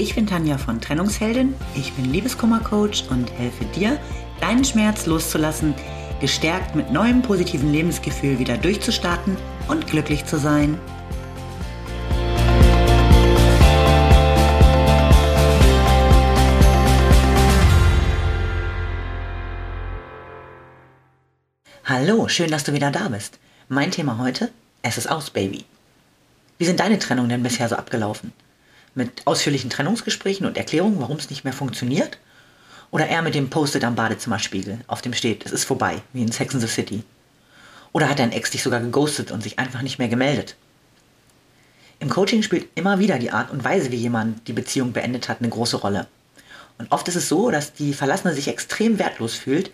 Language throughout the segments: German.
ich bin Tanja von Trennungsheldin, ich bin Liebeskummercoach und helfe dir, deinen Schmerz loszulassen, gestärkt mit neuem positiven Lebensgefühl wieder durchzustarten und glücklich zu sein. Hallo, schön, dass du wieder da bist. Mein Thema heute, es ist aus, Baby. Wie sind deine Trennungen denn bisher so abgelaufen? Mit ausführlichen Trennungsgesprächen und Erklärungen, warum es nicht mehr funktioniert? Oder eher mit dem Post-it am Badezimmerspiegel, auf dem steht, es ist vorbei, wie in Sex in the City? Oder hat dein Ex dich sogar geghostet und sich einfach nicht mehr gemeldet? Im Coaching spielt immer wieder die Art und Weise, wie jemand die Beziehung beendet hat, eine große Rolle. Und oft ist es so, dass die Verlassene sich extrem wertlos fühlt,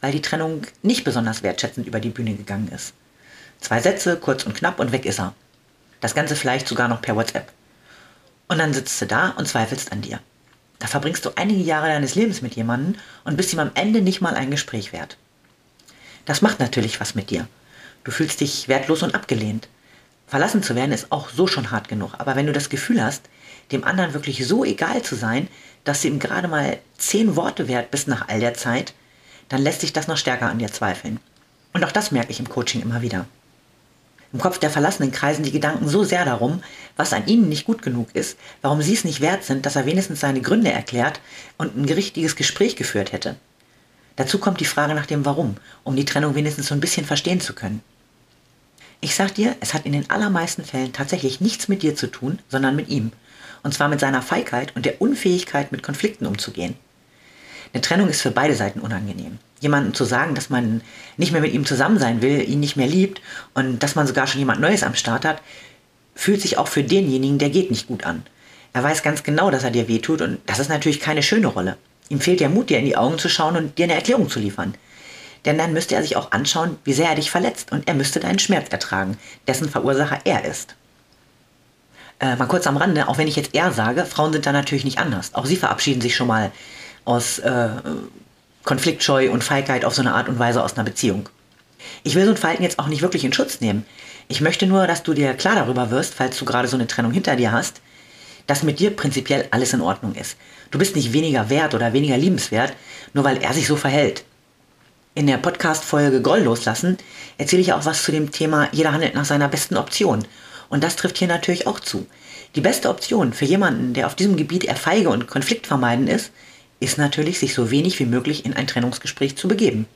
weil die Trennung nicht besonders wertschätzend über die Bühne gegangen ist. Zwei Sätze, kurz und knapp und weg ist er. Das Ganze vielleicht sogar noch per WhatsApp. Und dann sitzt du da und zweifelst an dir. Da verbringst du einige Jahre deines Lebens mit jemandem und bist ihm am Ende nicht mal ein Gespräch wert. Das macht natürlich was mit dir. Du fühlst dich wertlos und abgelehnt. Verlassen zu werden ist auch so schon hart genug. Aber wenn du das Gefühl hast, dem anderen wirklich so egal zu sein, dass du ihm gerade mal zehn Worte wert bist nach all der Zeit, dann lässt sich das noch stärker an dir zweifeln. Und auch das merke ich im Coaching immer wieder. Im Kopf der Verlassenen kreisen die Gedanken so sehr darum, was an ihnen nicht gut genug ist, warum sie es nicht wert sind, dass er wenigstens seine Gründe erklärt und ein richtiges Gespräch geführt hätte. Dazu kommt die Frage nach dem Warum, um die Trennung wenigstens so ein bisschen verstehen zu können. Ich sag dir, es hat in den allermeisten Fällen tatsächlich nichts mit dir zu tun, sondern mit ihm. Und zwar mit seiner Feigheit und der Unfähigkeit, mit Konflikten umzugehen. Eine Trennung ist für beide Seiten unangenehm. Jemandem zu sagen, dass man nicht mehr mit ihm zusammen sein will, ihn nicht mehr liebt und dass man sogar schon jemand Neues am Start hat, fühlt sich auch für denjenigen, der geht, nicht gut an. Er weiß ganz genau, dass er dir wehtut und das ist natürlich keine schöne Rolle. Ihm fehlt der Mut, dir in die Augen zu schauen und dir eine Erklärung zu liefern. Denn dann müsste er sich auch anschauen, wie sehr er dich verletzt und er müsste deinen Schmerz ertragen, dessen Verursacher er ist. Äh, mal kurz am Rande, auch wenn ich jetzt er sage, Frauen sind da natürlich nicht anders. Auch sie verabschieden sich schon mal aus äh, Konfliktscheu und Feigheit auf so eine Art und Weise aus einer Beziehung. Ich will so ein Verhalten jetzt auch nicht wirklich in Schutz nehmen. Ich möchte nur, dass du dir klar darüber wirst, falls du gerade so eine Trennung hinter dir hast, dass mit dir prinzipiell alles in Ordnung ist. Du bist nicht weniger wert oder weniger liebenswert, nur weil er sich so verhält. In der Podcast-Folge Groll loslassen erzähle ich auch was zu dem Thema, jeder handelt nach seiner besten Option. Und das trifft hier natürlich auch zu. Die beste Option für jemanden, der auf diesem Gebiet eher feige und konfliktvermeidend ist, ist natürlich, sich so wenig wie möglich in ein Trennungsgespräch zu begeben.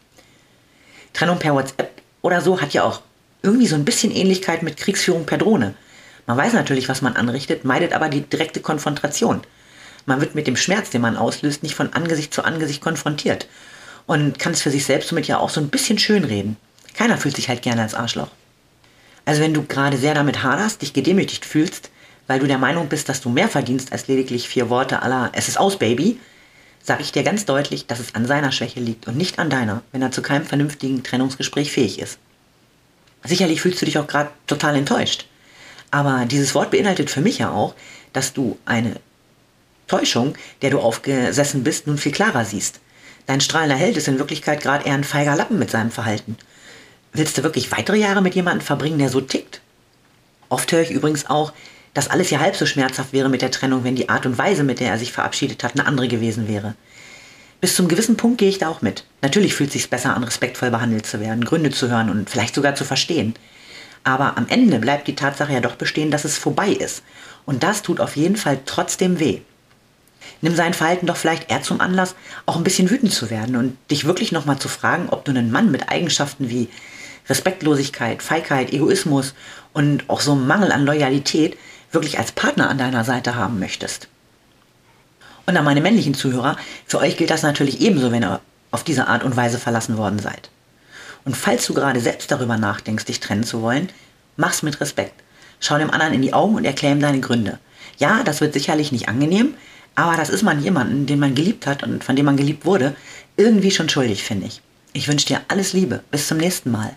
Trennung per WhatsApp oder so hat ja auch irgendwie so ein bisschen Ähnlichkeit mit Kriegsführung per Drohne. Man weiß natürlich, was man anrichtet, meidet aber die direkte Konfrontation. Man wird mit dem Schmerz, den man auslöst, nicht von Angesicht zu Angesicht konfrontiert und kann es für sich selbst somit ja auch so ein bisschen schönreden. Keiner fühlt sich halt gerne als Arschloch. Also wenn du gerade sehr damit haderst, dich gedemütigt fühlst, weil du der Meinung bist, dass du mehr verdienst als lediglich vier Worte aller Es ist aus, Baby, sage ich dir ganz deutlich, dass es an seiner Schwäche liegt und nicht an deiner, wenn er zu keinem vernünftigen Trennungsgespräch fähig ist. Sicherlich fühlst du dich auch gerade total enttäuscht. Aber dieses Wort beinhaltet für mich ja auch, dass du eine Täuschung, der du aufgesessen bist, nun viel klarer siehst. Dein strahlender Held ist in Wirklichkeit gerade eher ein feiger Lappen mit seinem Verhalten. Willst du wirklich weitere Jahre mit jemandem verbringen, der so tickt? Oft höre ich übrigens auch, dass alles ja halb so schmerzhaft wäre mit der Trennung, wenn die Art und Weise, mit der er sich verabschiedet hat, eine andere gewesen wäre. Bis zum gewissen Punkt gehe ich da auch mit. Natürlich fühlt es sich besser an, respektvoll behandelt zu werden, Gründe zu hören und vielleicht sogar zu verstehen. Aber am Ende bleibt die Tatsache ja doch bestehen, dass es vorbei ist. Und das tut auf jeden Fall trotzdem weh. Nimm sein Verhalten doch vielleicht eher zum Anlass, auch ein bisschen wütend zu werden und dich wirklich nochmal zu fragen, ob du einen Mann mit Eigenschaften wie Respektlosigkeit, Feigheit, Egoismus und auch so einem Mangel an Loyalität wirklich als Partner an deiner Seite haben möchtest. Und an meine männlichen Zuhörer, für euch gilt das natürlich ebenso, wenn ihr auf diese Art und Weise verlassen worden seid. Und falls du gerade selbst darüber nachdenkst, dich trennen zu wollen, mach's mit Respekt. Schau dem anderen in die Augen und erklär ihm deine Gründe. Ja, das wird sicherlich nicht angenehm, aber das ist man jemanden, den man geliebt hat und von dem man geliebt wurde, irgendwie schon schuldig, finde ich. Ich wünsche dir alles Liebe. Bis zum nächsten Mal.